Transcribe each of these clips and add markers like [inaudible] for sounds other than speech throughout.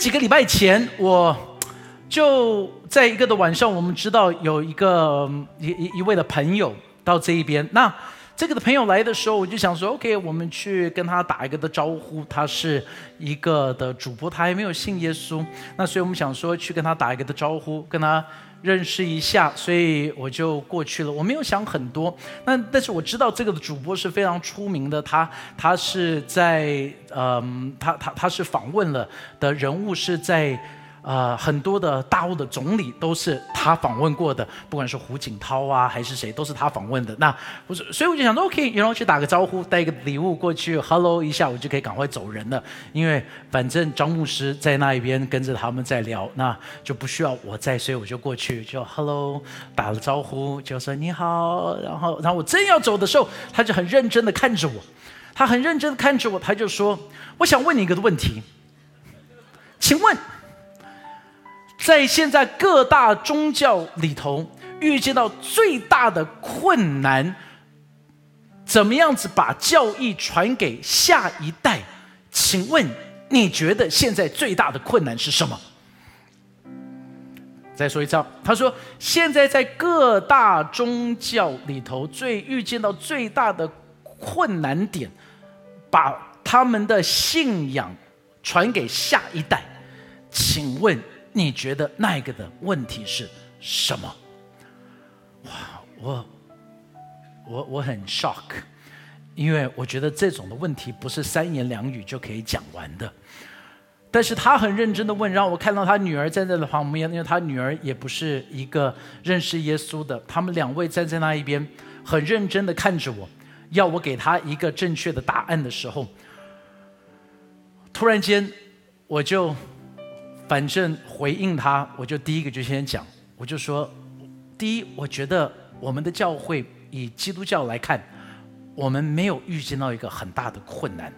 几个礼拜前，我就在一个的晚上，我们知道有一个一一一位的朋友到这一边。那这个的朋友来的时候，我就想说，OK，我们去跟他打一个的招呼。他是一个的主播，他还没有信耶稣。那所以我们想说去跟他打一个的招呼，跟他。认识一下，所以我就过去了。我没有想很多，那但是我知道这个主播是非常出名的，他他是在嗯，他他他是访问了的人物是在。呃，很多的大陆的总理都是他访问过的，不管是胡锦涛啊，还是谁，都是他访问的。那不是，所以我就想说，OK，然后去打个招呼，带一个礼物过去，Hello 一下，我就可以赶快走人了。因为反正张牧师在那一边跟着他们在聊，那就不需要我在，所以我就过去就 Hello 打了招呼，就说你好。然后，然后我正要走的时候，他就很认真的看着我，他很认真的看着我，他就说：“我想问你一个问题，请问。”在现在各大宗教里头，遇见到最大的困难，怎么样子把教义传给下一代？请问你觉得现在最大的困难是什么？再说一次，他说现在在各大宗教里头，最遇见到最大的困难点，把他们的信仰传给下一代，请问？你觉得那一个的问题是什么？哇，我我我很 shock，因为我觉得这种的问题不是三言两语就可以讲完的。但是他很认真的问，让我看到他女儿站在了旁边，因为他女儿也不是一个认识耶稣的。他们两位站在那一边，很认真的看着我，要我给他一个正确的答案的时候，突然间我就。反正回应他，我就第一个就先讲，我就说，第一，我觉得我们的教会以基督教来看，我们没有遇见到一个很大的困难，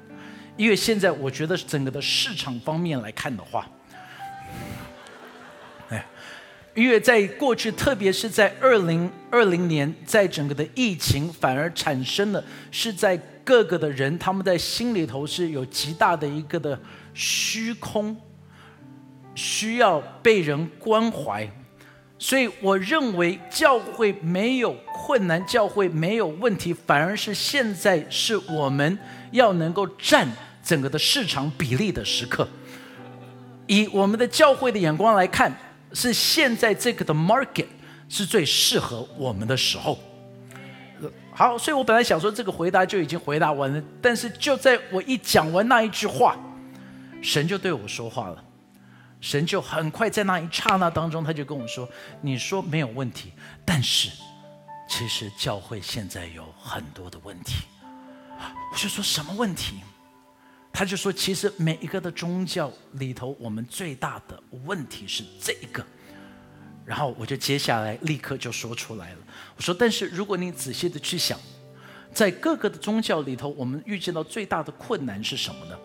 因为现在我觉得整个的市场方面来看的话，哎，因为在过去，特别是在二零二零年，在整个的疫情反而产生了是在各个的人他们在心里头是有极大的一个的虚空。需要被人关怀，所以我认为教会没有困难，教会没有问题，反而是现在是我们要能够占整个的市场比例的时刻。以我们的教会的眼光来看，是现在这个的 market 是最适合我们的时候。好，所以我本来想说这个回答就已经回答完了，但是就在我一讲完那一句话，神就对我说话了。神就很快在那一刹那当中，他就跟我说：“你说没有问题，但是其实教会现在有很多的问题。”我就说什么问题？他就说：“其实每一个的宗教里头，我们最大的问题是这一个。”然后我就接下来立刻就说出来了。我说：“但是如果你仔细的去想，在各个的宗教里头，我们遇见到最大的困难是什么呢？”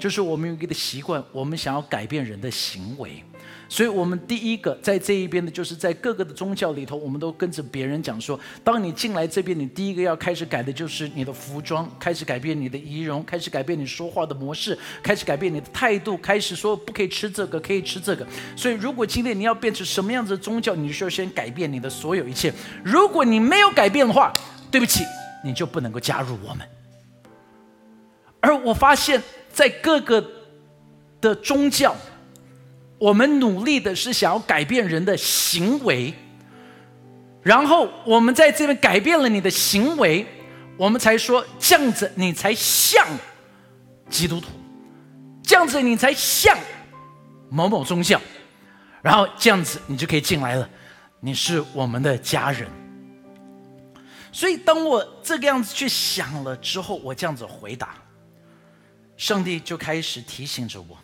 就是我们有一个习惯，我们想要改变人的行为，所以我们第一个在这一边的，就是在各个的宗教里头，我们都跟着别人讲说，当你进来这边，你第一个要开始改的就是你的服装，开始改变你的仪容，开始改变你说话的模式，开始改变你的态度，开始说不可以吃这个，可以吃这个。所以，如果今天你要变成什么样子的宗教，你需要先改变你的所有一切。如果你没有改变的话，对不起，你就不能够加入我们。而我发现。在各个的宗教，我们努力的是想要改变人的行为，然后我们在这边改变了你的行为，我们才说这样子你才像基督徒，这样子你才像某某宗教，然后这样子你就可以进来了，你是我们的家人。所以当我这个样子去想了之后，我这样子回答。上帝就开始提醒着我，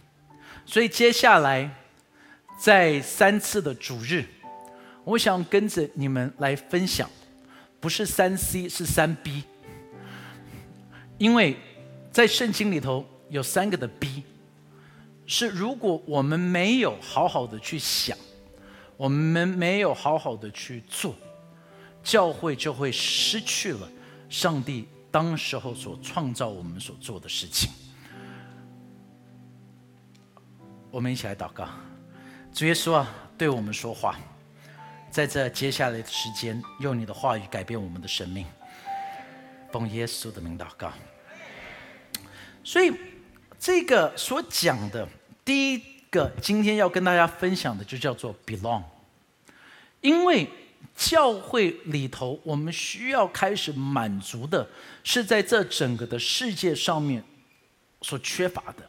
所以接下来在三次的主日，我想跟着你们来分享，不是三 C 是三 B，因为在圣经里头有三个的 B，是如果我们没有好好的去想，我们没有好好的去做，教会就会失去了上帝当时候所创造我们所做的事情。我们一起来祷告，主耶稣啊，对我们说话，在这接下来的时间，用你的话语改变我们的生命。奉耶稣的名祷告。所以，这个所讲的第一个，今天要跟大家分享的，就叫做 belong。因为教会里头，我们需要开始满足的，是在这整个的世界上面所缺乏的。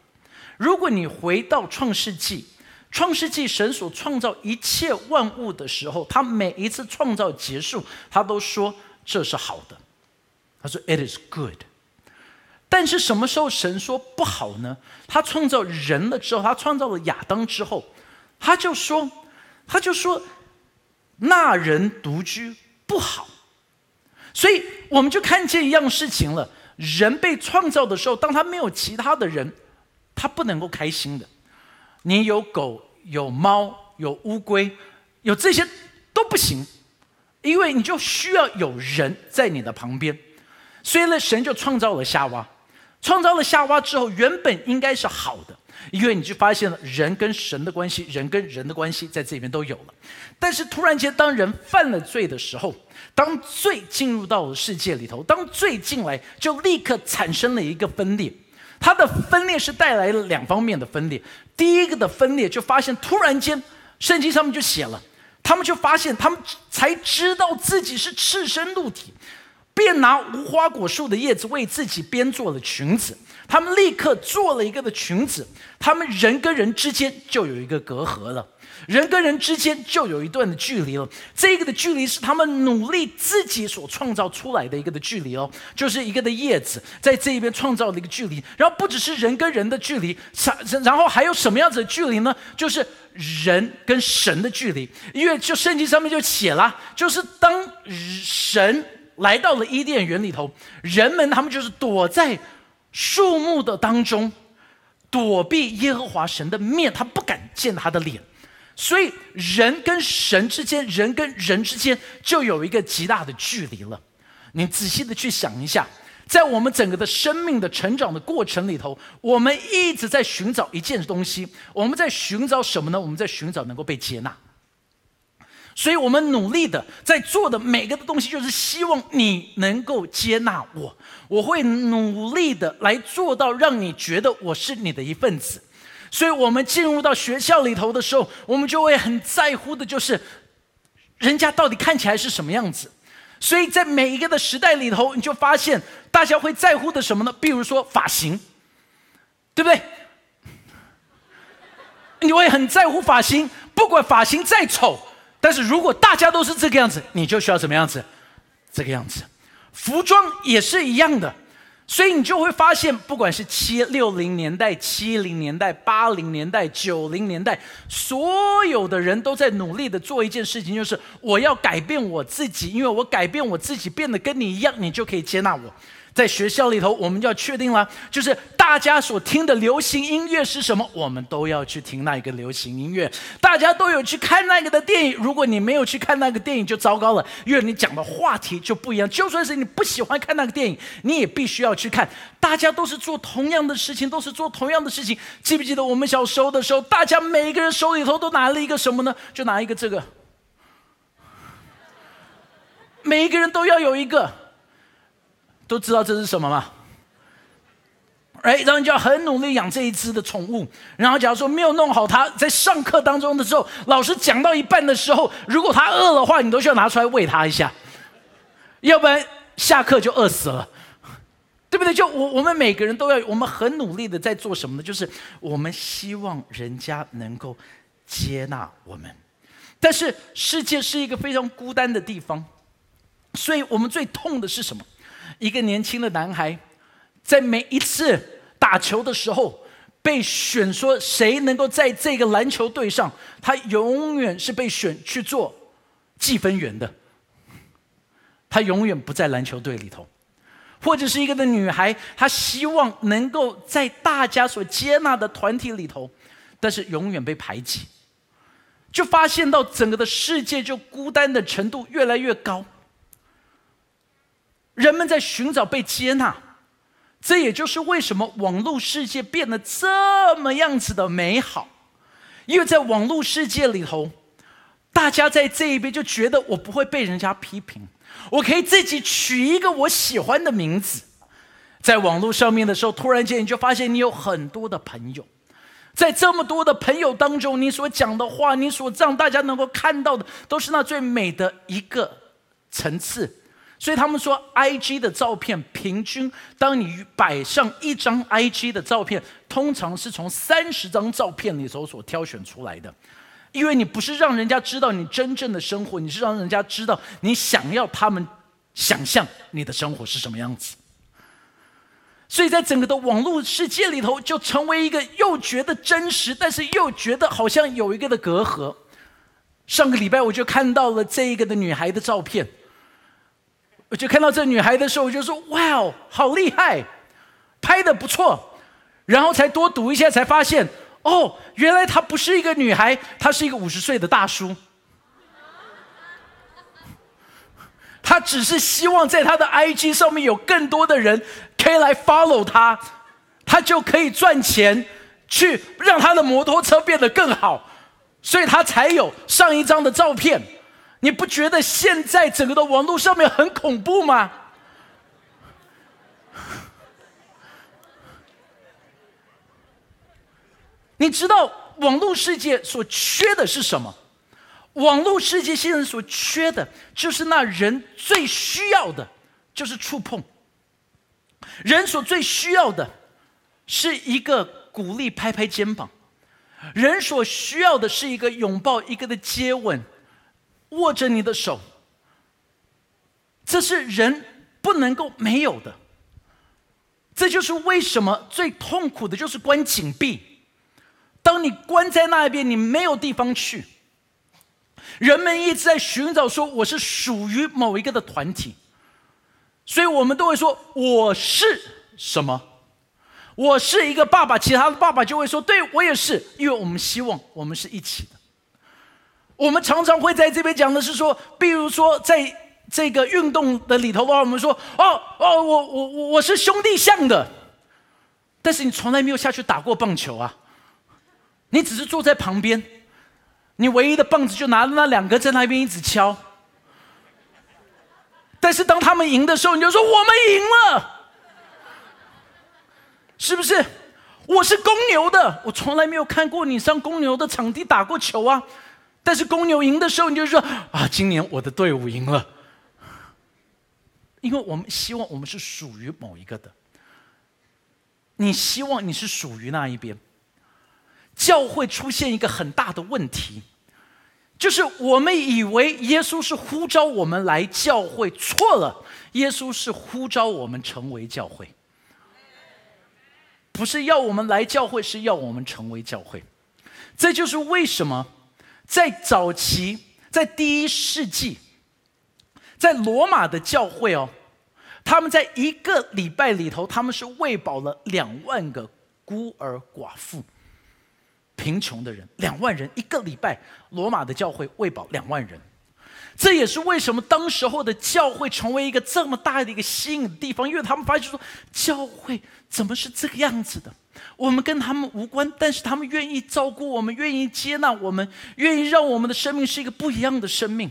如果你回到创世纪，创世纪神所创造一切万物的时候，他每一次创造结束，他都说这是好的。他说 “It is good”。但是什么时候神说不好呢？他创造人了之后，他创造了亚当之后，他就说，他就说那人独居不好。所以我们就看见一样事情了：人被创造的时候，当他没有其他的人。他不能够开心的，你有狗、有猫、有乌龟，有这些都不行，因为你就需要有人在你的旁边。所以呢，神就创造了夏娃，创造了夏娃之后，原本应该是好的，因为你就发现了人跟神的关系，人跟人的关系在这里面都有了。但是突然间，当人犯了罪的时候，当罪进入到了世界里头，当罪进来，就立刻产生了一个分裂。它的分裂是带来了两方面的分裂。第一个的分裂就发现，突然间，圣经上面就写了，他们就发现，他们才知道自己是赤身露体，便拿无花果树的叶子为自己编做了裙子。他们立刻做了一个的裙子，他们人跟人之间就有一个隔阂了。人跟人之间就有一段的距离了，这个的距离是他们努力自己所创造出来的一个的距离哦，就是一个的叶子在这一边创造的一个距离。然后不只是人跟人的距离，然后还有什么样子的距离呢？就是人跟神的距离。因为就圣经上面就写了，就是当神来到了伊甸园里头，人们他们就是躲在树木的当中，躲避耶和华神的面，他不敢见他的脸。所以，人跟神之间，人跟人之间就有一个极大的距离了。你仔细的去想一下，在我们整个的生命的成长的过程里头，我们一直在寻找一件东西。我们在寻找什么呢？我们在寻找能够被接纳。所以我们努力的在做的每个的东西，就是希望你能够接纳我。我会努力的来做到，让你觉得我是你的一份子。所以我们进入到学校里头的时候，我们就会很在乎的，就是人家到底看起来是什么样子。所以在每一个的时代里头，你就发现大家会在乎的什么呢？比如说发型，对不对？你会很在乎发型，不管发型再丑，但是如果大家都是这个样子，你就需要什么样子？这个样子。服装也是一样的。所以你就会发现，不管是七六零年代、七零年代、八零年代、九零年代，所有的人都在努力的做一件事情，就是我要改变我自己，因为我改变我自己，变得跟你一样，你就可以接纳我。在学校里头，我们就要确定了，就是大家所听的流行音乐是什么，我们都要去听那一个流行音乐。大家都有去看那个的电影，如果你没有去看那个电影，就糟糕了，因为你讲的话题就不一样。就算是你不喜欢看那个电影，你也必须要去看。大家都是做同样的事情，都是做同样的事情。记不记得我们小时候的时候，大家每一个人手里头都拿了一个什么呢？就拿一个这个，每一个人都要有一个。都知道这是什么吗？哎，然后你就要很努力养这一只的宠物。然后，假如说没有弄好它，在上课当中的时候，老师讲到一半的时候，如果它饿的话，你都需要拿出来喂它一下，要不然下课就饿死了，对不对？就我我们每个人都要，我们很努力的在做什么呢？就是我们希望人家能够接纳我们，但是世界是一个非常孤单的地方，所以我们最痛的是什么？一个年轻的男孩，在每一次打球的时候被选，说谁能够在这个篮球队上，他永远是被选去做计分员的。他永远不在篮球队里头，或者是一个的女孩，她希望能够在大家所接纳的团体里头，但是永远被排挤，就发现到整个的世界就孤单的程度越来越高。人们在寻找被接纳，这也就是为什么网络世界变得这么样子的美好。因为在网络世界里头，大家在这一边就觉得我不会被人家批评，我可以自己取一个我喜欢的名字。在网络上面的时候，突然间你就发现你有很多的朋友，在这么多的朋友当中，你所讲的话，你所让大家能够看到的，都是那最美的一个层次。所以他们说，I G 的照片平均，当你摆上一张 I G 的照片，通常是从三十张照片里头所挑选出来的，因为你不是让人家知道你真正的生活，你是让人家知道你想要他们想象你的生活是什么样子。所以在整个的网络世界里头，就成为一个又觉得真实，但是又觉得好像有一个的隔阂。上个礼拜我就看到了这一个的女孩的照片，我就看到这女孩的时候，我就说：“哇哦，好厉害，拍的不错。”然后才多读一下，才发现哦，原来她不是一个女孩，她是一个五十岁的大叔。他只是希望在他的 IG 上面有更多的人可以来 follow 他，他就可以赚钱，去让他的摩托车变得更好，所以他才有上一张的照片。你不觉得现在整个的网络上面很恐怖吗？你知道网络世界所缺的是什么？网络世界现在所缺的，就是那人最需要的，就是触碰。人所最需要的，是一个鼓励，拍拍肩膀；人所需要的是一个拥抱，一个的接吻，握着你的手。这是人不能够没有的。这就是为什么最痛苦的就是关紧闭。当你关在那一边，你没有地方去。人们一直在寻找说我是属于某一个的团体，所以我们都会说我是什么？我是一个爸爸，其他的爸爸就会说对我也是，因为我们希望我们是一起的。我们常常会在这边讲的是说，比如说在这个运动的里头的话，我们说哦哦，我我我我是兄弟象的，但是你从来没有下去打过棒球啊，你只是坐在旁边。你唯一的棒子就拿着那两个在那边一直敲，但是当他们赢的时候，你就说我们赢了，是不是？我是公牛的，我从来没有看过你上公牛的场地打过球啊。但是公牛赢的时候，你就说啊，今年我的队伍赢了，因为我们希望我们是属于某一个的。你希望你是属于那一边。教会出现一个很大的问题，就是我们以为耶稣是呼召我们来教会，错了。耶稣是呼召我们成为教会，不是要我们来教会，是要我们成为教会。这就是为什么在早期，在第一世纪，在罗马的教会哦，他们在一个礼拜里头，他们是喂饱了两万个孤儿寡妇。贫穷的人两万人一个礼拜，罗马的教会喂饱两万人，这也是为什么当时候的教会成为一个这么大的一个吸引的地方，因为他们发现说，教会怎么是这个样子的？我们跟他们无关，但是他们愿意照顾我们，愿意接纳我们，愿意让我们的生命是一个不一样的生命。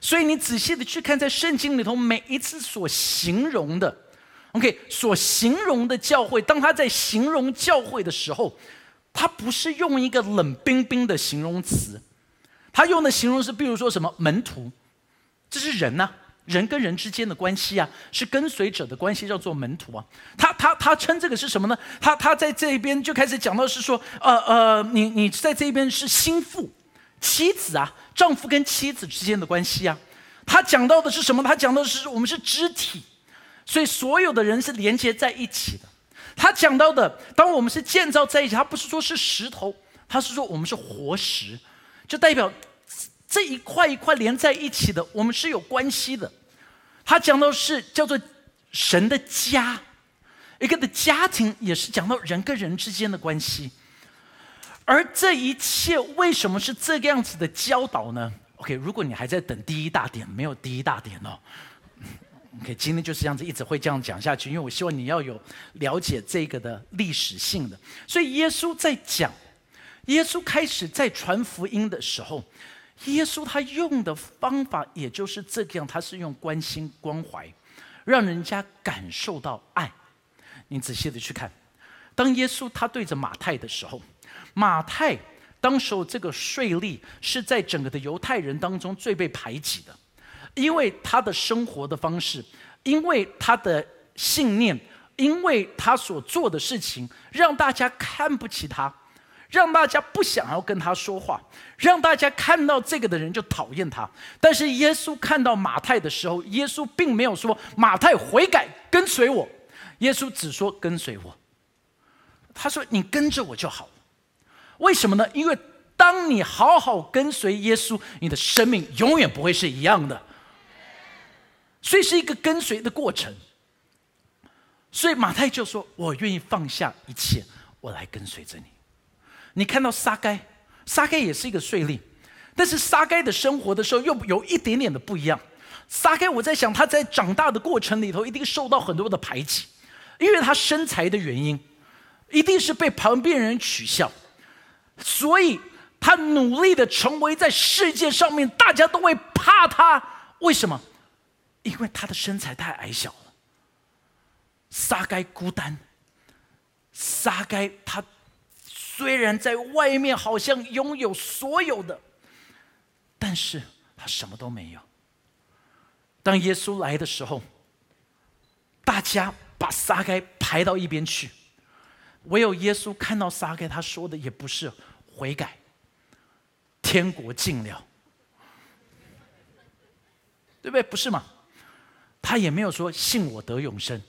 所以你仔细的去看，在圣经里头每一次所形容的，OK，所形容的教会，当他在形容教会的时候。他不是用一个冷冰冰的形容词，他用的形容是，比如说什么门徒，这是人呐，人跟人之间的关系啊，是跟随者的关系，叫做门徒啊。他他他称这个是什么呢？他他在这边就开始讲到是说，呃呃，你你在这边是心腹、妻子啊，丈夫跟妻子之间的关系啊。他讲到的是什么？他讲到的是我们是肢体，所以所有的人是连接在一起的。他讲到的，当我们是建造在一起，他不是说是石头，他是说我们是活石，就代表这一块一块连在一起的，我们是有关系的。他讲到是叫做神的家，一个的家庭也是讲到人跟人之间的关系。而这一切为什么是这个样子的教导呢？OK，如果你还在等第一大点，没有第一大点哦。OK，今天就是这样子，一直会这样讲下去，因为我希望你要有了解这个的历史性的。所以耶稣在讲，耶稣开始在传福音的时候，耶稣他用的方法也就是这个样，他是用关心关怀，让人家感受到爱。你仔细的去看，当耶稣他对着马太的时候，马太当时候这个税吏是在整个的犹太人当中最被排挤的，因为他的生活的方式，因为他的信念，因为他所做的事情，让大家看不起他。让大家不想要跟他说话，让大家看到这个的人就讨厌他。但是耶稣看到马太的时候，耶稣并没有说马太悔改跟随我，耶稣只说跟随我。他说你跟着我就好为什么呢？因为当你好好跟随耶稣，你的生命永远不会是一样的。所以是一个跟随的过程。所以马太就说：“我愿意放下一切，我来跟随着你。”你看到撒该，撒该也是一个税吏，但是撒该的生活的时候又有一点点的不一样。撒该，我在想他在长大的过程里头一定受到很多的排挤，因为他身材的原因，一定是被旁边人取笑，所以他努力的成为在世界上面大家都会怕他。为什么？因为他的身材太矮小了。撒该孤单，撒该他。虽然在外面好像拥有所有的，但是他什么都没有。当耶稣来的时候，大家把撒该排到一边去，唯有耶稣看到撒该，他说的也不是悔改，天国近了，对不对？不是吗？他也没有说信我得永生，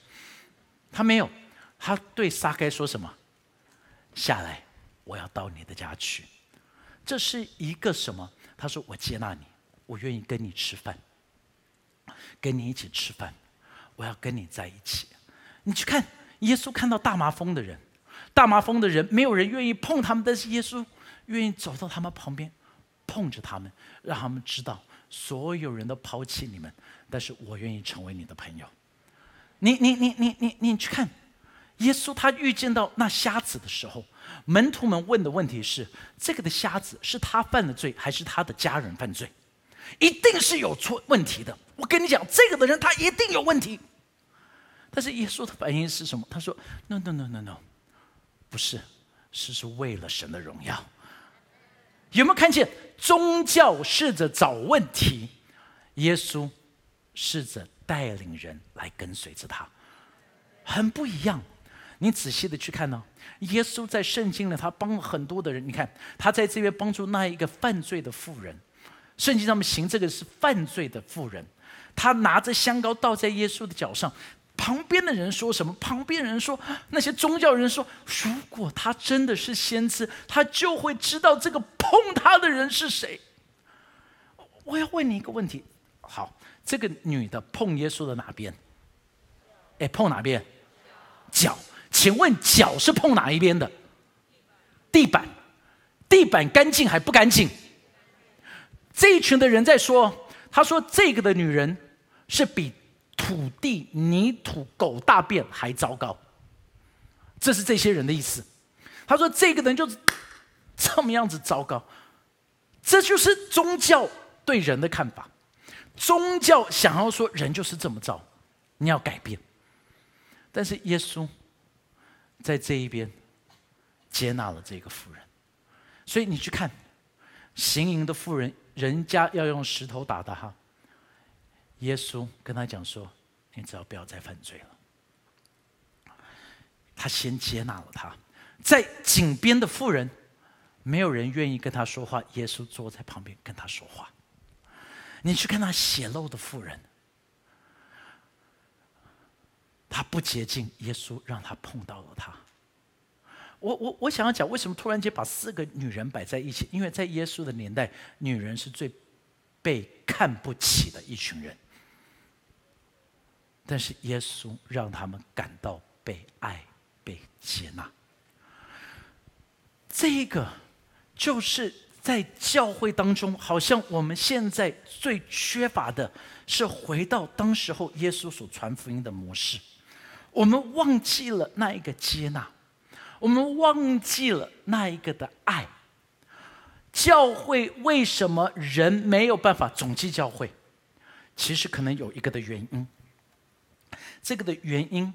他没有，他对撒该说什么？下来。我要到你的家去，这是一个什么？他说：“我接纳你，我愿意跟你吃饭，跟你一起吃饭，我要跟你在一起。”你去看，耶稣看到大麻风的人，大麻风的人没有人愿意碰他们，但是耶稣愿意走到他们旁边，碰着他们，让他们知道所有人都抛弃你们，但是我愿意成为你的朋友。你你你你你你去看，耶稣他遇见到那瞎子的时候。门徒们问的问题是：这个的瞎子是他犯了罪，还是他的家人犯罪？一定是有错问题的。我跟你讲，这个的人他一定有问题。但是耶稣的反应是什么？他说：“No, no, no, no, no，不是，是是为了神的荣耀。”有没有看见宗教试着找问题，耶稣试着带领人来跟随着他，很不一样。你仔细的去看呢，耶稣在圣经里，他帮了很多的人。你看，他在这边帮助那一个犯罪的妇人，圣经上面行这个是犯罪的妇人，他拿着香膏倒在耶稣的脚上。旁边的人说什么？旁边人说，那些宗教人说，如果他真的是先知，他就会知道这个碰他的人是谁。我要问你一个问题，好，这个女的碰耶稣的哪边？哎，碰哪边？脚。请问脚是碰哪一边的？地板，地板干净还不干净？这一群的人在说，他说这个的女人是比土地、泥土、狗大便还糟糕。这是这些人的意思。他说这个人就是这么样子糟糕。这就是宗教对人的看法。宗教想要说人就是这么糟，你要改变。但是耶稣。在这一边接纳了这个妇人，所以你去看行淫的妇人，人家要用石头打他，耶稣跟他讲说：“你只要不要再犯罪了。”他先接纳了他，在井边的妇人，没有人愿意跟他说话，耶稣坐在旁边跟他说话。你去看那血漏的妇人。他不洁净，耶稣让他碰到了他。我我我想要讲，为什么突然间把四个女人摆在一起？因为在耶稣的年代，女人是最被看不起的一群人。但是耶稣让他们感到被爱、被接纳。这个就是在教会当中，好像我们现在最缺乏的是回到当时候耶稣所传福音的模式。我们忘记了那一个接纳，我们忘记了那一个的爱，教会为什么人没有办法总计教会？其实可能有一个的原因，这个的原因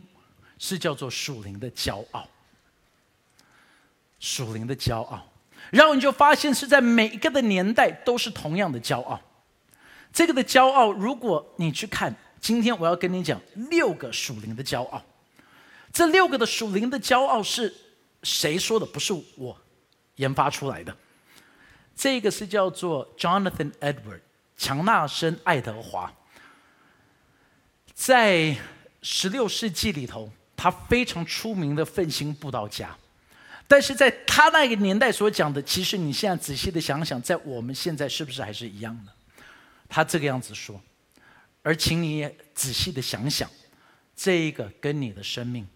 是叫做属灵的骄傲。属灵的骄傲，然后你就发现是在每一个的年代都是同样的骄傲。这个的骄傲，如果你去看，今天我要跟你讲六个属灵的骄傲。这六个的属灵的骄傲是谁说的？不是我研发出来的。这个是叫做 Jonathan Edward 强纳森爱德华，在十六世纪里头，他非常出名的奋兴布道家。但是在他那个年代所讲的，其实你现在仔细的想想，在我们现在是不是还是一样的？他这个样子说，而请你也仔细的想想，这一个跟你的生命。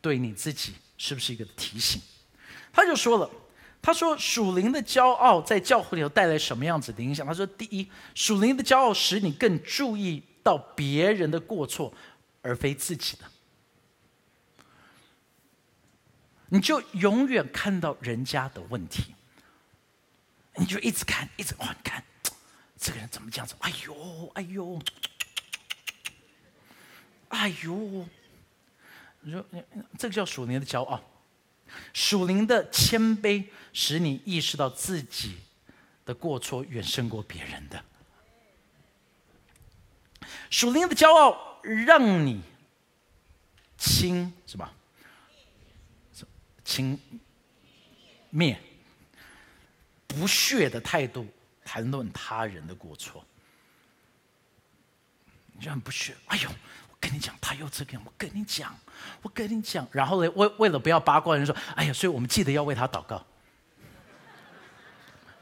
对你自己是不是一个提醒？他就说了，他说属灵的骄傲在教会里头带来什么样子的影响？他说，第一，属灵的骄傲使你更注意到别人的过错，而非自己的，你就永远看到人家的问题，你就一直看，一直看，看这个人怎么这样子？哎呦，哎呦，哎呦。你说，这个叫属灵的骄傲，属灵的谦卑，使你意识到自己的过错远胜过别人的。属灵的骄傲让你轻什么？轻蔑、不屑的态度谈论他人的过错，你就很不屑。哎呦！我跟你讲，他又这个样。我跟你讲，我跟你讲。然后呢，为为了不要八卦，人说：“哎呀，所以我们记得要为他祷告。[laughs] ”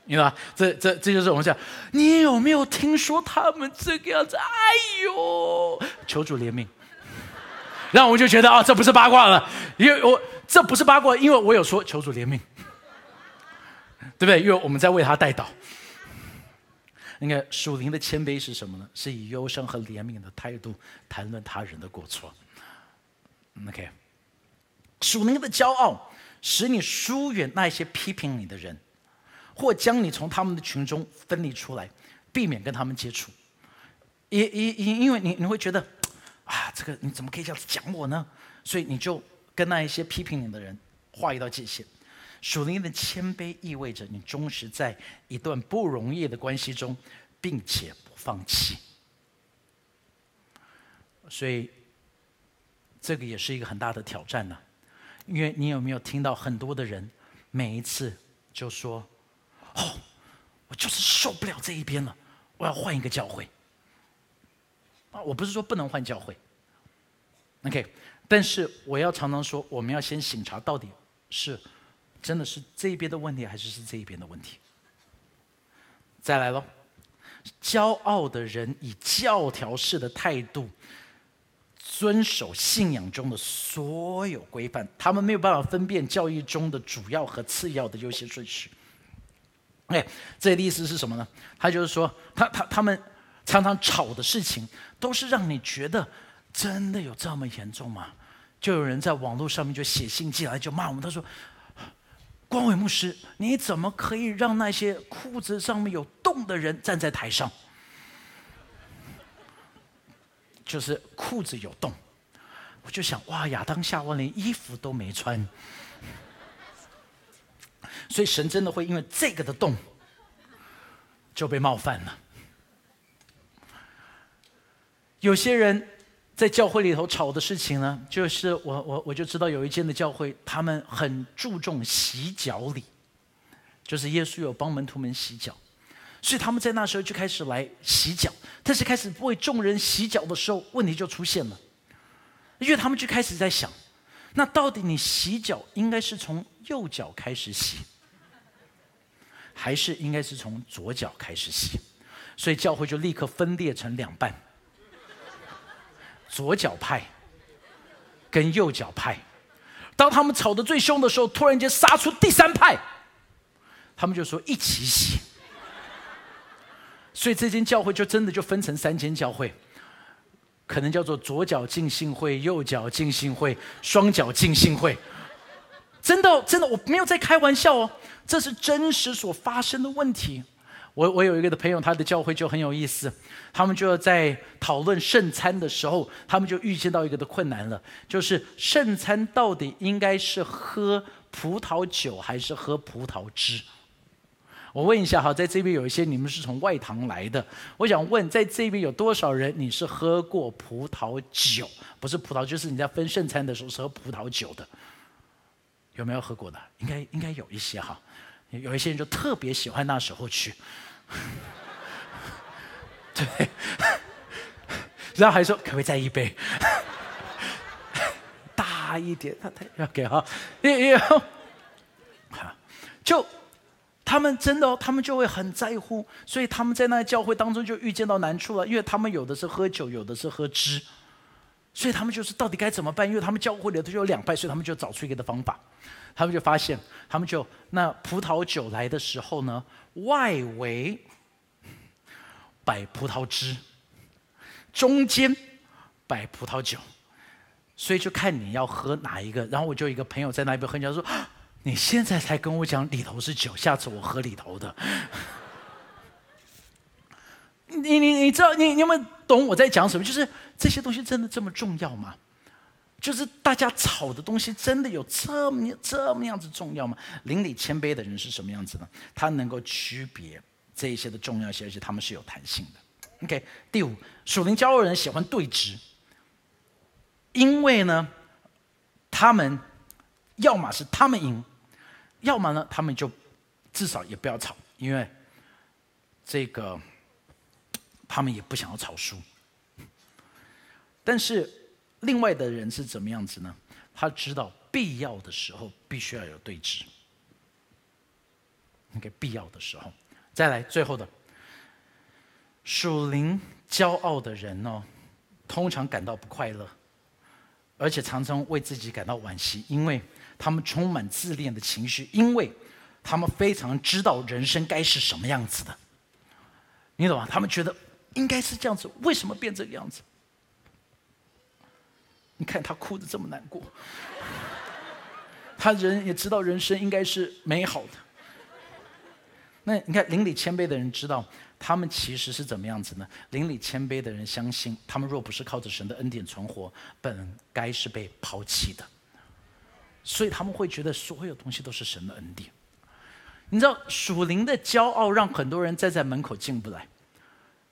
你知道？这这这就是我们讲。你有没有听说他们这个样子？哎呦，求主怜悯。然后我就觉得啊，这不是八卦了，因为我这不是八卦，因为我有说求主怜悯，对不对？因为我们在为他代祷。那个属灵的谦卑是什么呢？是以忧伤和怜悯的态度谈论他人的过错。OK，属灵的骄傲使你疏远那些批评你的人，或将你从他们的群中分离出来，避免跟他们接触。因因因因为你你会觉得啊，这个你怎么可以这样子讲我呢？所以你就跟那一些批评你的人画一道界限。属灵的谦卑意味着你忠实在一段不容易的关系中，并且不放弃。所以，这个也是一个很大的挑战呢。因为你有没有听到很多的人，每一次就说：“哦，我就是受不了这一边了，我要换一个教会。”啊，我不是说不能换教会，OK，但是我要常常说，我们要先醒察到底是。真的是这边的问题，还是是这边的问题？再来喽，骄傲的人以教条式的态度遵守信仰中的所有规范，他们没有办法分辨教义中的主要和次要的优先顺序。哎，这的意思是什么呢？他就是说，他他他们常常吵的事情，都是让你觉得真的有这么严重吗？就有人在网络上面就写信进来，就骂我们，他说。光伟牧师，你怎么可以让那些裤子上面有洞的人站在台上？就是裤子有洞，我就想，哇，亚当夏娃连衣服都没穿，所以神真的会因为这个的洞就被冒犯了。有些人。在教会里头吵的事情呢，就是我我我就知道有一间的教会，他们很注重洗脚礼，就是耶稣有帮门徒们洗脚，所以他们在那时候就开始来洗脚。但是开始为众人洗脚的时候，问题就出现了，因为他们就开始在想，那到底你洗脚应该是从右脚开始洗，还是应该是从左脚开始洗？所以教会就立刻分裂成两半。左脚派跟右脚派，当他们吵得最凶的时候，突然间杀出第三派，他们就说一起洗。所以这间教会就真的就分成三间教会，可能叫做左脚进信会、右脚进信会、双脚进信会。真的真的，我没有在开玩笑哦，这是真实所发生的问题。我我有一个的朋友，他的教会就很有意思，他们就在讨论圣餐的时候，他们就预见到一个的困难了，就是圣餐到底应该是喝葡萄酒还是喝葡萄汁？我问一下哈，在这边有一些你们是从外堂来的，我想问，在这边有多少人你是喝过葡萄酒？不是葡萄，就是你在分圣餐的时候是喝葡萄酒的，有没有喝过的？应该应该有一些哈，有一些人就特别喜欢那时候去。[laughs] 对，然后还说可不可以再一杯，[laughs] 大一点，他他要给哈，然后，就他们真的哦，他们就会很在乎，所以他们在那个教会当中就遇见到难处了，因为他们有的是喝酒，有的是喝汁，所以他们就是到底该怎么办？因为他们教会里头就有两派，所以他们就找出一个的方法，他们就发现，他们就那葡萄酒来的时候呢。外围摆葡萄汁，中间摆葡萄酒，所以就看你要喝哪一个。然后我就一个朋友在那边喝酒，说：“你现在才跟我讲里头是酒，下次我喝里头的。[laughs] ”你你你知道你你们懂我在讲什么？就是这些东西真的这么重要吗？就是大家吵的东西，真的有这么这么样子重要吗？邻里谦卑的人是什么样子呢？他能够区别这一些的重要性，而且他们是有弹性的。OK，第五，属灵骄傲人喜欢对峙，因为呢，他们要么是他们赢，要么呢，他们就至少也不要吵，因为这个他们也不想要吵输，但是。另外的人是怎么样子呢？他知道必要的时候必须要有对峙。OK，必要的时候，再来最后的属灵骄傲的人呢，通常感到不快乐，而且常常为自己感到惋惜，因为他们充满自恋的情绪，因为他们非常知道人生该是什么样子的。你懂吗？他们觉得应该是这样子，为什么变这个样子？你看他哭的这么难过，他人也知道人生应该是美好的。那你看邻里谦卑的人知道，他们其实是怎么样子呢？邻里谦卑的人相信，他们若不是靠着神的恩典存活，本该是被抛弃的。所以他们会觉得所有东西都是神的恩典。你知道属灵的骄傲让很多人站在门口进不来，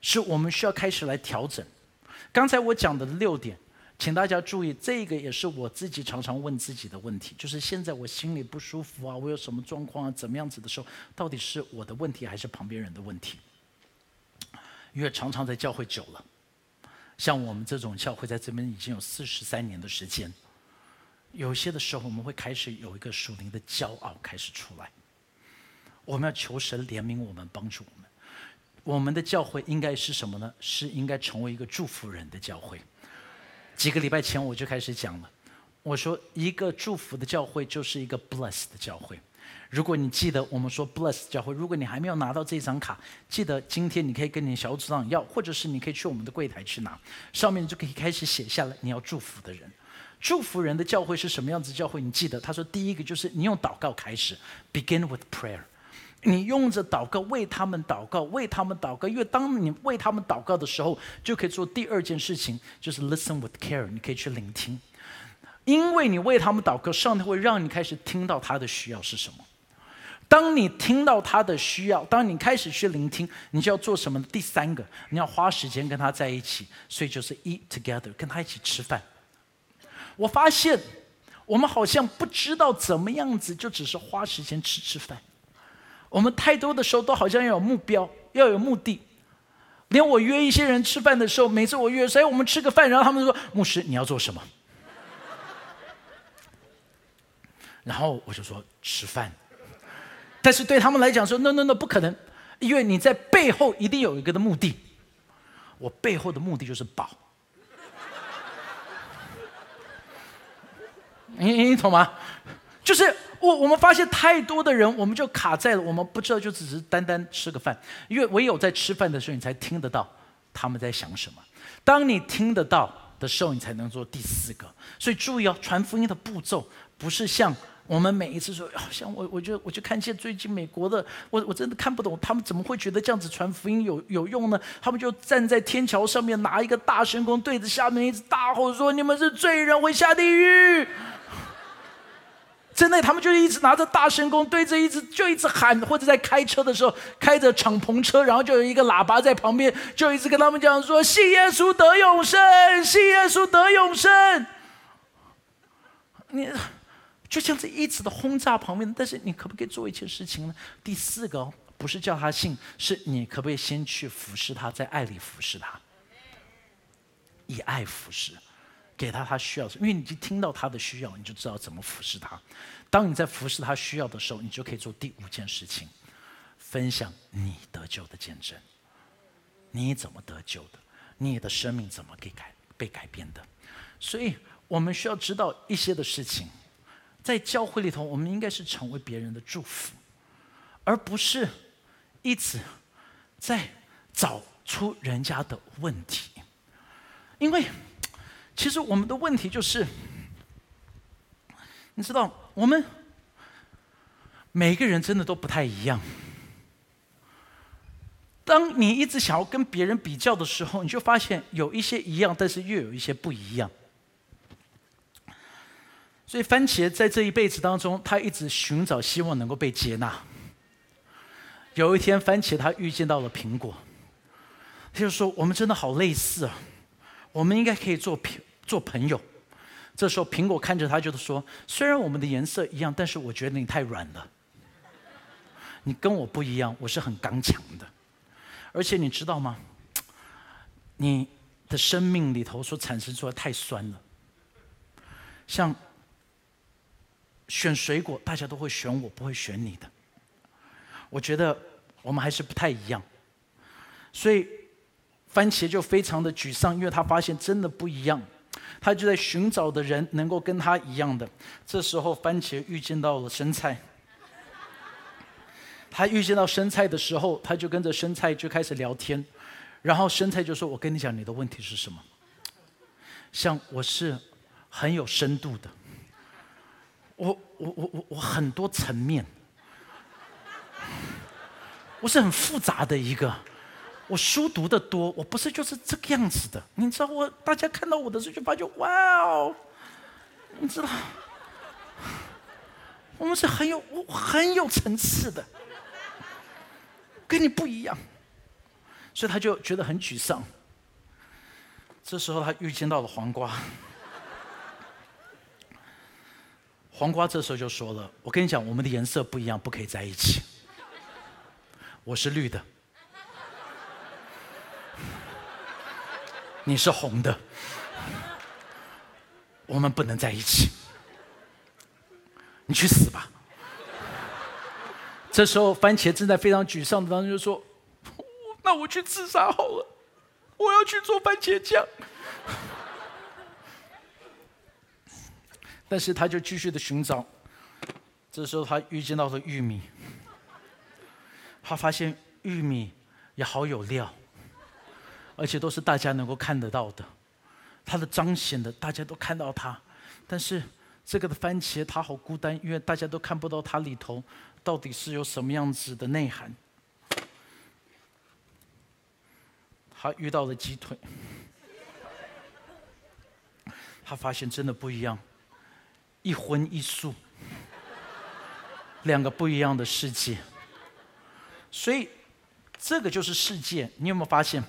是我们需要开始来调整。刚才我讲的六点。请大家注意，这个也是我自己常常问自己的问题，就是现在我心里不舒服啊，我有什么状况啊，怎么样子的时候，到底是我的问题还是旁边人的问题？因为常常在教会久了，像我们这种教会在这边已经有四十三年的时间，有些的时候我们会开始有一个属灵的骄傲开始出来，我们要求神怜悯我们，帮助我们。我们的教会应该是什么呢？是应该成为一个祝福人的教会。几个礼拜前我就开始讲了，我说一个祝福的教会就是一个 bless 的教会。如果你记得我们说 bless 教会，如果你还没有拿到这张卡，记得今天你可以跟你小组长要，或者是你可以去我们的柜台去拿，上面就可以开始写下来你要祝福的人。祝福人的教会是什么样子教会？你记得他说第一个就是你用祷告开始，begin with prayer。你用着祷告为他们祷告，为他们祷告，因为当你为他们祷告的时候，就可以做第二件事情，就是 listen with care，你可以去聆听。因为你为他们祷告，上帝会让你开始听到他的需要是什么。当你听到他的需要，当你开始去聆听，你就要做什么？第三个，你要花时间跟他在一起，所以就是 eat together，跟他一起吃饭。我发现我们好像不知道怎么样子，就只是花时间吃吃饭。我们太多的时候都好像要有目标，要有目的。连我约一些人吃饭的时候，每次我约谁，我们吃个饭，然后他们说：“牧师，你要做什么？” [laughs] 然后我就说：“吃饭。”但是对他们来讲说：“No No No，不可能，因为你在背后一定有一个的目的。我背后的目的就是饱。[laughs] ”你你懂吗？就是。我我们发现太多的人，我们就卡在了，我们不知道就只是单单吃个饭，因为唯有在吃饭的时候，你才听得到他们在想什么。当你听得到的时候，你才能做第四个。所以注意哦，传福音的步骤不是像我们每一次说，好像我我就我就看见最近美国的，我我真的看不懂，他们怎么会觉得这样子传福音有有用呢？他们就站在天桥上面，拿一个大神弓对着下面一直大吼说：“你们是罪人，会下地狱。”真的，他们就一直拿着大神弓对着一直就一直喊，或者在开车的时候开着敞篷车，然后就有一个喇叭在旁边，就一直跟他们讲说：“信耶稣得永生，信耶稣得永生。”你就这样子一直的轰炸旁边，但是你可不可以做一件事情呢？第四个不是叫他信，是你可不可以先去服侍他，在爱里服侍他，以爱服侍。给他他需要，因为你就听到他的需要，你就知道怎么服侍他。当你在服侍他需要的时候，你就可以做第五件事情：分享你得救的见证。你怎么得救的？你的生命怎么给改被改变的？所以我们需要知道一些的事情。在教会里头，我们应该是成为别人的祝福，而不是一直在找出人家的问题，因为。其实我们的问题就是，你知道，我们每个人真的都不太一样。当你一直想要跟别人比较的时候，你就发现有一些一样，但是又有一些不一样。所以番茄在这一辈子当中，他一直寻找希望能够被接纳。有一天，番茄他遇见到了苹果，他就说：“我们真的好类似啊。”我们应该可以做朋做朋友。这时候，苹果看着他，就是说：“虽然我们的颜色一样，但是我觉得你太软了。你跟我不一样，我是很刚强的。而且你知道吗？你的生命里头所产生出来太酸了。像选水果，大家都会选我，不会选你的。我觉得我们还是不太一样。所以。”番茄就非常的沮丧，因为他发现真的不一样，他就在寻找的人能够跟他一样的。这时候，番茄遇见到了生菜，他遇见到生菜的时候，他就跟着生菜就开始聊天，然后生菜就说：“我跟你讲，你的问题是什么？像我是很有深度的，我我我我我很多层面，我是很复杂的一个。”我书读的多，我不是就是这个样子的。你知道我，大家看到我的时候就发觉，哇哦，你知道，我们是很有很有层次的，跟你不一样，所以他就觉得很沮丧。这时候他遇见到了黄瓜，黄瓜这时候就说了：“我跟你讲，我们的颜色不一样，不可以在一起。我是绿的。”你是红的，我们不能在一起，你去死吧！这时候，番茄正在非常沮丧的当中，就说：“那我去自杀好了，我要去做番茄酱。”但是他就继续的寻找。这时候，他遇见到了玉米，他发现玉米也好有料。而且都是大家能够看得到的，它的彰显的大家都看到它，但是这个的番茄它好孤单，因为大家都看不到它里头到底是有什么样子的内涵。他遇到了鸡腿，他发现真的不一样，一荤一素，两个不一样的世界。所以这个就是世界，你有没有发现？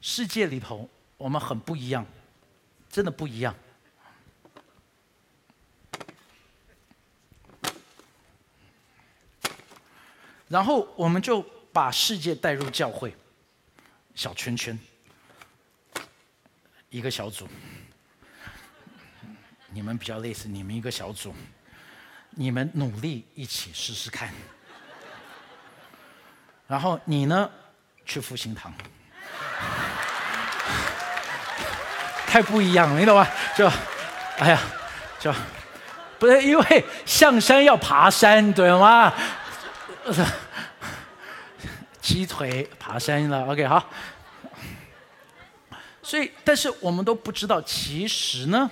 世界里头，我们很不一样，真的不一样。然后我们就把世界带入教会，小圈圈，一个小组，你们比较类似，你们一个小组，你们努力一起试试看。然后你呢，去复兴堂。太不一样了，你懂吗？就，哎呀，就，不是因为上山要爬山，对吗？[laughs] 鸡腿爬山了，OK，好。所以，但是我们都不知道，其实呢，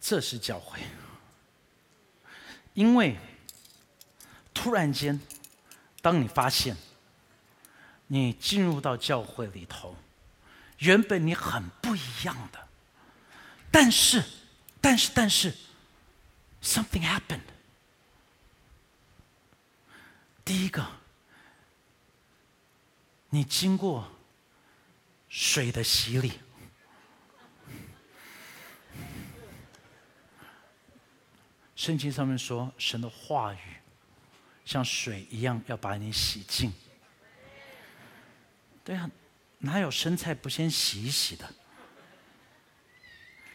这是教会，因为突然间，当你发现你进入到教会里头，原本你很不一样的，但是，但是，但是，something happened。第一个，你经过水的洗礼，圣经上面说，神的话语像水一样要把你洗净。对啊，哪有生菜不先洗一洗的？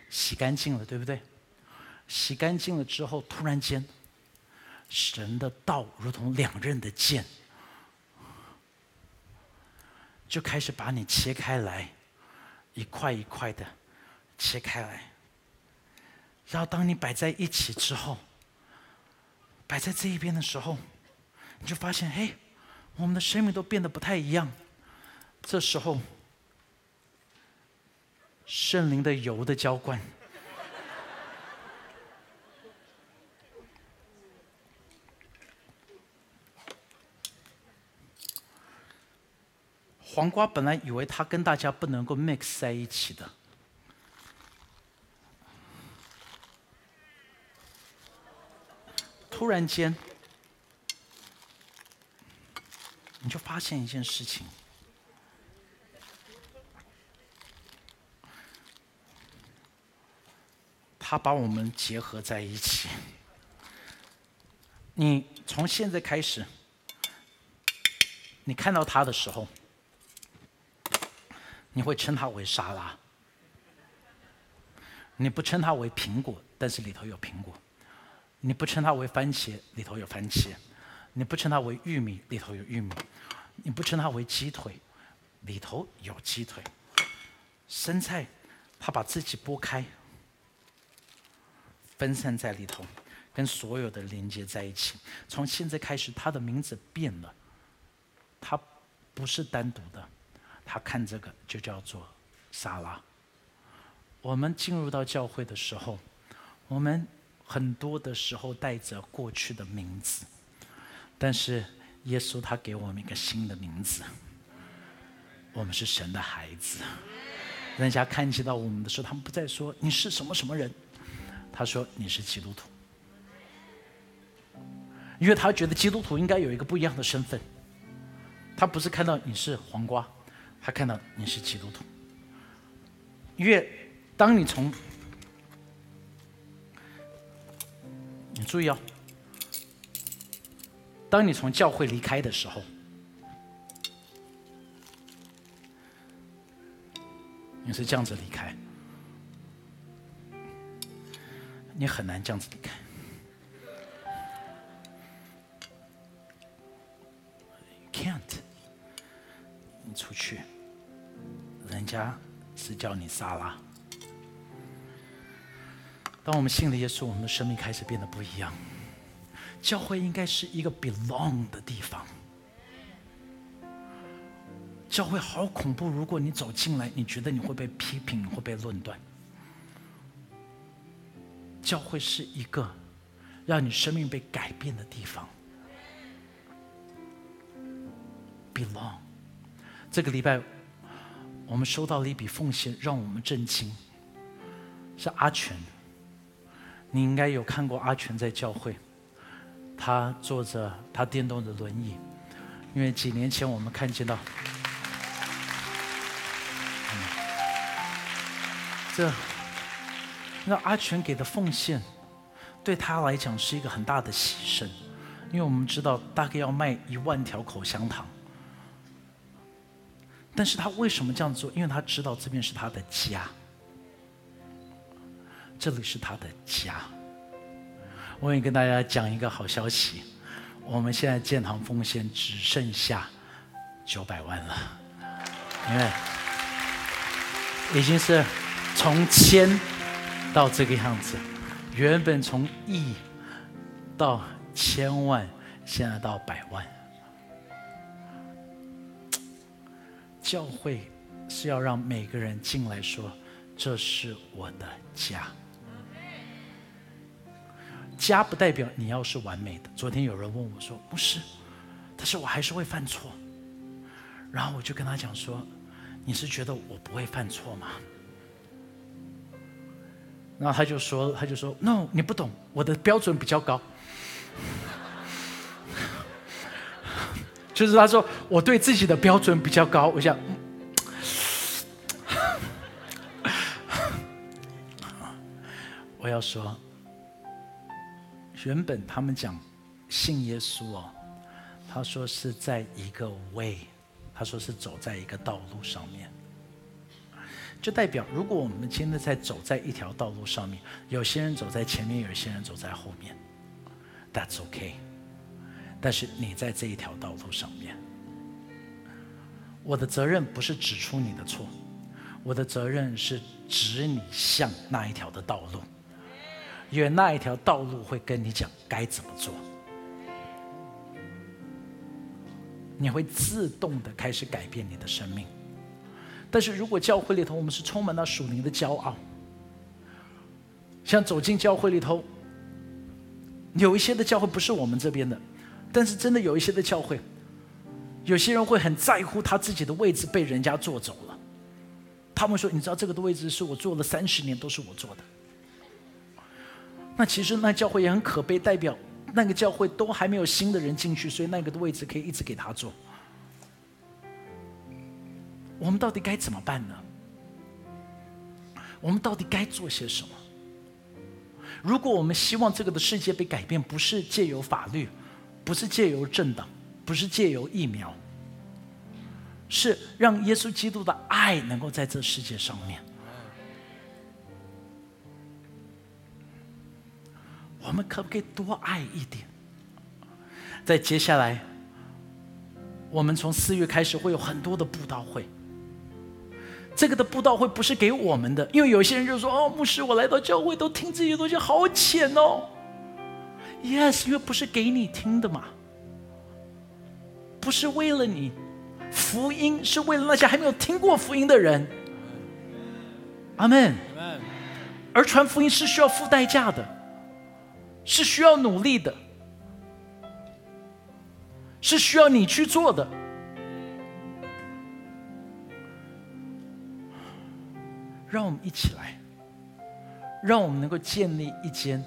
洗干净了，对不对？洗干净了之后，突然间。神的道如同两刃的剑，就开始把你切开来，一块一块的切开来。然后当你摆在一起之后，摆在这一边的时候，就发现，嘿，我们的生命都变得不太一样。这时候，圣灵的油的浇灌。黄瓜本来以为它跟大家不能够 mix 在一起的，突然间，你就发现一件事情，它把我们结合在一起。你从现在开始，你看到它的时候。你会称它为沙拉，你不称它为苹果，但是里头有苹果；你不称它为番茄，里头有番茄；你不称它为玉米，里头有玉米；你不称它为鸡腿，里头有鸡腿。生菜，它把自己剥开，分散在里头，跟所有的连接在一起。从现在开始，它的名字变了，它不是单独的。他看这个就叫做沙拉。我们进入到教会的时候，我们很多的时候带着过去的名字，但是耶稣他给我们一个新的名字，我们是神的孩子。人家看见到我们的时候，他们不再说你是什么什么人，他说你是基督徒，因为他觉得基督徒应该有一个不一样的身份，他不是看到你是黄瓜。他看到你是基督徒，因为当你从你注意哦，当你从教会离开的时候，你是这样子离开，你很难这样子离开，can't，你出去。人家是叫你沙拉。当我们信了耶稣，我们的生命开始变得不一样。教会应该是一个 belong 的地方。教会好恐怖，如果你走进来，你觉得你会被批评，会被论断。教会是一个让你生命被改变的地方。belong，这个礼拜。我们收到了一笔奉献，让我们震惊。是阿全，你应该有看过阿全在教会，他坐着他电动的轮椅，因为几年前我们看见到，这那阿全给的奉献，对他来讲是一个很大的牺牲，因为我们知道大概要卖一万条口香糖。但是他为什么这样做？因为他知道这边是他的家，这里是他的家。我也跟大家讲一个好消息，我们现在建堂奉献只剩下九百万了，因为已经是从千到这个样子，原本从亿到千万，现在到百万。教会是要让每个人进来说：“这是我的家。”家不代表你要是完美的。昨天有人问我说：“不是，但是我还是会犯错。”然后我就跟他讲说：“你是觉得我不会犯错吗？”然后他就说：“他就说，no，你不懂，我的标准比较高。[laughs] ”就是他说我对自己的标准比较高。我想，[laughs] 我要说。原本他们讲信耶稣哦，他说是在一个 way，他说是走在一个道路上面，就代表如果我们真的在走在一条道路上面，有些人走在前面，有些人走在后面，That's OK。但是你在这一条道路上面，我的责任不是指出你的错，我的责任是指你向那一条的道路。因为那一条道路会跟你讲该怎么做，你会自动的开始改变你的生命。但是如果教会里头我们是充满了属灵的骄傲，像走进教会里头，有一些的教会不是我们这边的，但是真的有一些的教会，有些人会很在乎他自己的位置被人家坐走了，他们说：“你知道这个的位置是我坐了三十年，都是我坐的。”那其实那教会也很可悲，代表那个教会都还没有新的人进去，所以那个的位置可以一直给他坐。我们到底该怎么办呢？我们到底该做些什么？如果我们希望这个的世界被改变，不是借由法律，不是借由政党，不是借由疫苗，是让耶稣基督的爱能够在这世界上面。我们可不可以多爱一点？在接下来，我们从四月开始会有很多的布道会。这个的布道会不是给我们的，因为有些人就说：“哦，牧师，我来到教会都听这些东西，好浅哦。”Yes，因为不是给你听的嘛，不是为了你，福音是为了那些还没有听过福音的人。阿门。而传福音是需要付代价的。是需要努力的，是需要你去做的。让我们一起来，让我们能够建立一间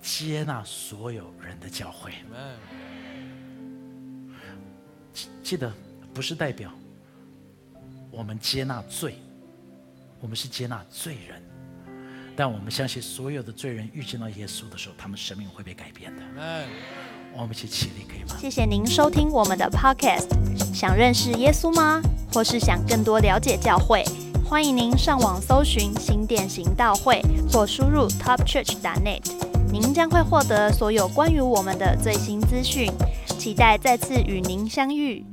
接纳所有人的教会。记得，不是代表我们接纳罪，我们是接纳罪人。但我们相信，所有的罪人遇见到耶稣的时候，他们生命会被改变的。我们一起起立，可以吗？谢谢您收听我们的 Podcast。想认识耶稣吗？或是想更多了解教会？欢迎您上网搜寻新店行道会，或输入 topchurch.net，您将会获得所有关于我们的最新资讯。期待再次与您相遇。